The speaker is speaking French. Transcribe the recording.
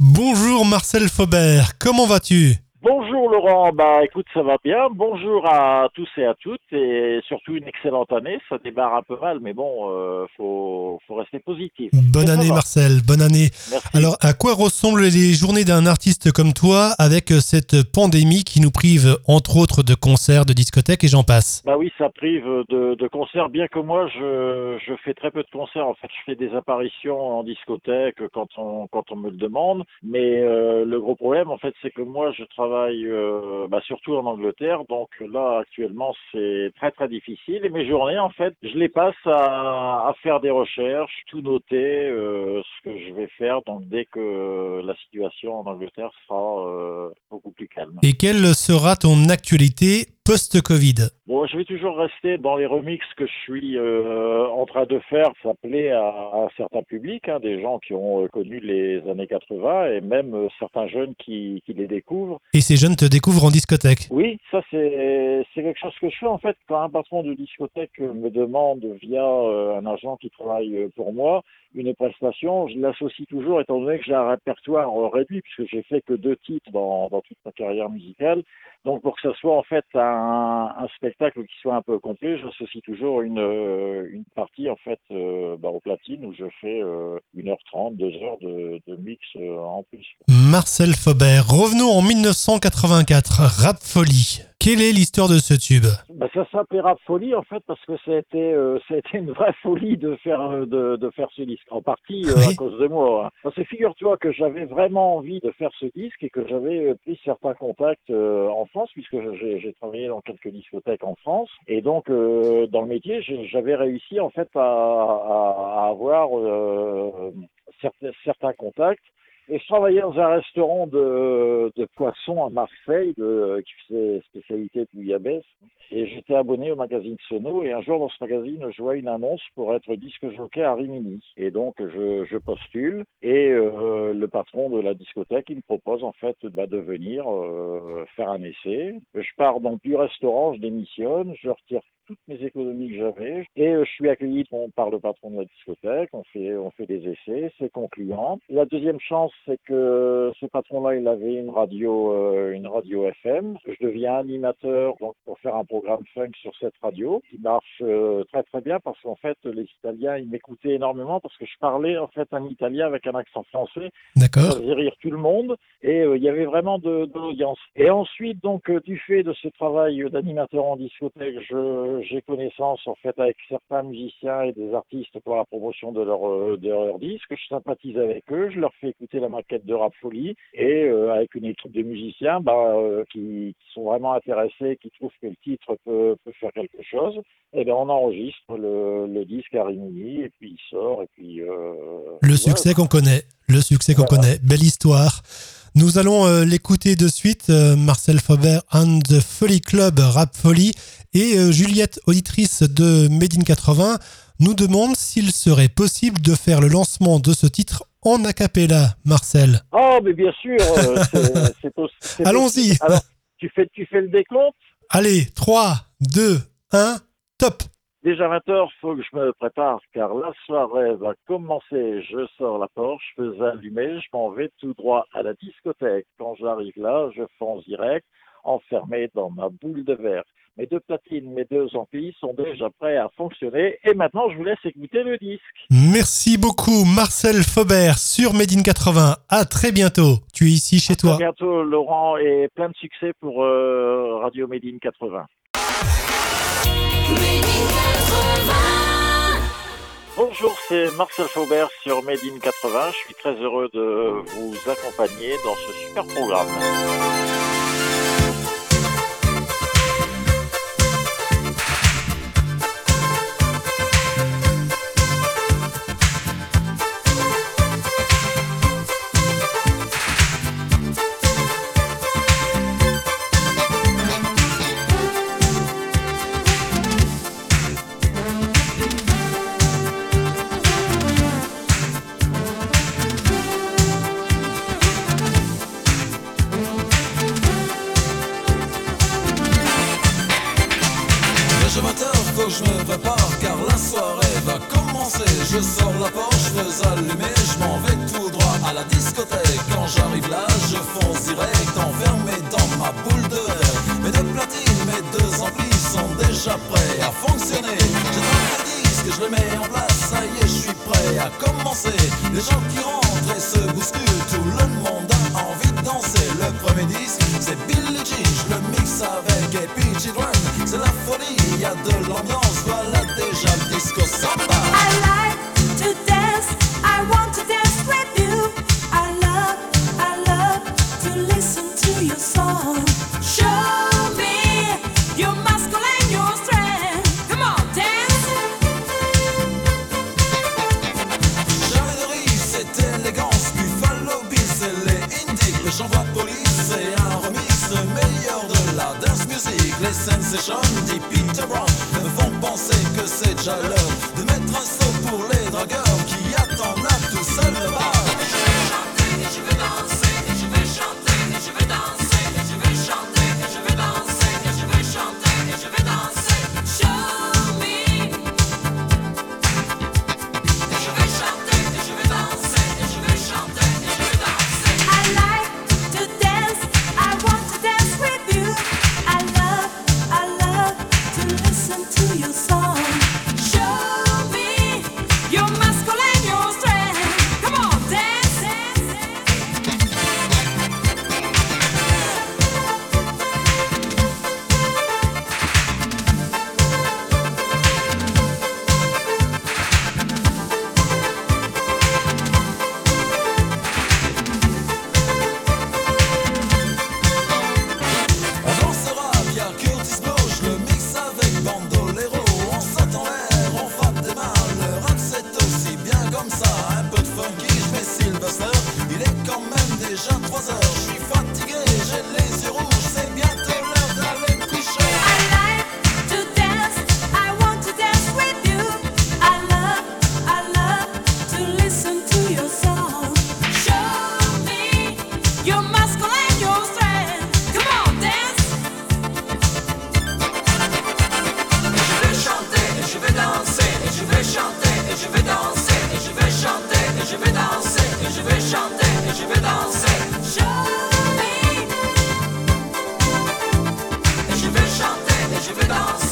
Bonjour Marcel Faubert, comment vas-tu? Laurent, bah écoute ça va bien. Bonjour à tous et à toutes et surtout une excellente année. Ça démarre un peu mal, mais bon, euh, faut, faut rester positif. Bonne année. Marcel, bonne année. Merci. Alors à quoi ressemblent les journées d'un artiste comme toi avec euh, cette pandémie qui nous prive entre autres de concerts, de discothèques et j'en passe? Bah oui, ça prive de, de concerts. Bien que moi, je, je fais très peu de concerts. En fait, je fais des apparitions en discothèque quand on, quand on me le demande. Mais euh, le gros problème, en fait, c'est que moi, je travaille euh, bah, surtout en Angleterre. Donc là, actuellement, c'est très très difficile. Et mes journées, en fait, je les passe à, à faire des recherches, tout noter, euh, ce que je vais faire. Donc dès que la situation en Angleterre sera euh, beaucoup plus calme. Et quelle sera ton actualité post-Covid? Je vais toujours rester dans les remixes que je suis euh, en train de faire. Ça plaît à, à un certain public, hein, des gens qui ont euh, connu les années 80 et même euh, certains jeunes qui, qui les découvrent. Et ces jeunes te découvrent en discothèque Oui, ça c'est quelque chose que je fais en fait quand un patron de discothèque me demande via euh, un agent qui travaille pour moi une prestation, je l'associe toujours étant donné que j'ai un répertoire réduit puisque j'ai fait que deux titres dans, dans toute ma carrière musicale. Donc pour que ce soit en fait un, un spectacle qui soit un peu complet, j'associe toujours une, euh, une partie en fait euh, bah, au platine où je fais euh, 1h30, 2h de, de mix euh, en plus. Marcel Faubert, revenons en 1984, Rap Folie. Quelle est l'histoire de ce tube? Bah, ça s'appelait Rap Folie en fait parce que ça a été, euh, été une vraie folie de faire euh, de, de faire ce disque. En partie euh, Oui. à cause de moi. hein. Parce que figure-toi que j'avais vraiment envie de faire ce disque et que j'avais euh, pris certains contacts euh, en France puisque j'ai travaillé dans quelques discothèques en France et donc dans le métier j'avais réussi en fait à, à- à avoir certains, certains contacts. Et je travaillais dans un restaurant de, de poissons à Marseille, de, qui faisait spécialité de bouillabaisse. Et j'étais abonné au magazine Sono. Et un jour, dans ce magazine, je vois une annonce pour être disque jockey à Rimini. Et donc, je, je postule. Et euh, le patron de la discothèque, il me propose en fait bah, de venir euh, faire un essai. Je pars donc du restaurant, je démissionne, je retire toutes mes économies que j'avais et euh, je suis accueilli par le patron de la discothèque. On fait, on fait des essais, c'est concluant. La deuxième chance, c'est que ce patron-là, il avait une radio, euh, une radio FM. Je deviens animateur donc pour faire un programme funk sur cette radio qui marche euh, très très bien parce qu'en fait les Italiens ils m'écoutaient énormément parce que je parlais en fait un italien avec un accent français ça D'accord faisait rire tout le monde et euh, il y avait vraiment de, de l'audience. Et ensuite, donc, du fait de ce travail d'animateur en discothèque, je- j'ai connaissance en fait avec certains musiciens et des artistes pour la promotion de leur, euh, de leur disque. Je sympathise avec eux, je leur fais écouter la maquette de Rap Folie et euh, avec une équipe de musiciens bah, euh, qui, qui sont vraiment intéressés, qui trouvent que le titre peut, peut faire quelque chose. Et bien, on enregistre le, le disque à Rimini et puis il sort et puis. euh, Le succès qu'on connaît, le succès qu'on Voilà. connaît, belle histoire. Nous allons euh, l'écouter de suite, euh, Marcel Faubert and the Folly Club Rap Folie. Et euh, Juliette, auditrice de Made in 80, nous demande s'il serait possible de faire le lancement de ce titre en a cappella, Marcel. Ah, mais bien sûr, c'est- c'est possi- c'est Allons-y. possible. Alors, tu fais, tu fais le décompte? Allez, 3, 2, 1, top Déjà 20h, faut que je me prépare, car la soirée va commencer. Je sors la Porsche, je fais allumer, je m'en vais tout droit à la discothèque. Quand j'arrive là, je fonce direct, enfermé dans ma boule de verre. Mes deux platines, mes deux amplis sont déjà prêts à fonctionner. Et maintenant, je vous laisse écouter le disque. Merci beaucoup, Marcel Faubert sur Made in 80. À très bientôt. Tu es ici chez À toi. bientôt, Laurent, et plein de succès pour euh, Radio Made in 80. Bonjour, c'est Marcel Faubert sur Made in 80. Je suis très heureux de vous accompagner dans ce super programme. Je me prépare car la soirée va commencer. Je sors la Porsche, je le mixe avec Epic C'est la folie, y a de l'ambiance, voilà. les scènes s'échangent, dit Peter Brown, vont penser que c'est déjà. Dance.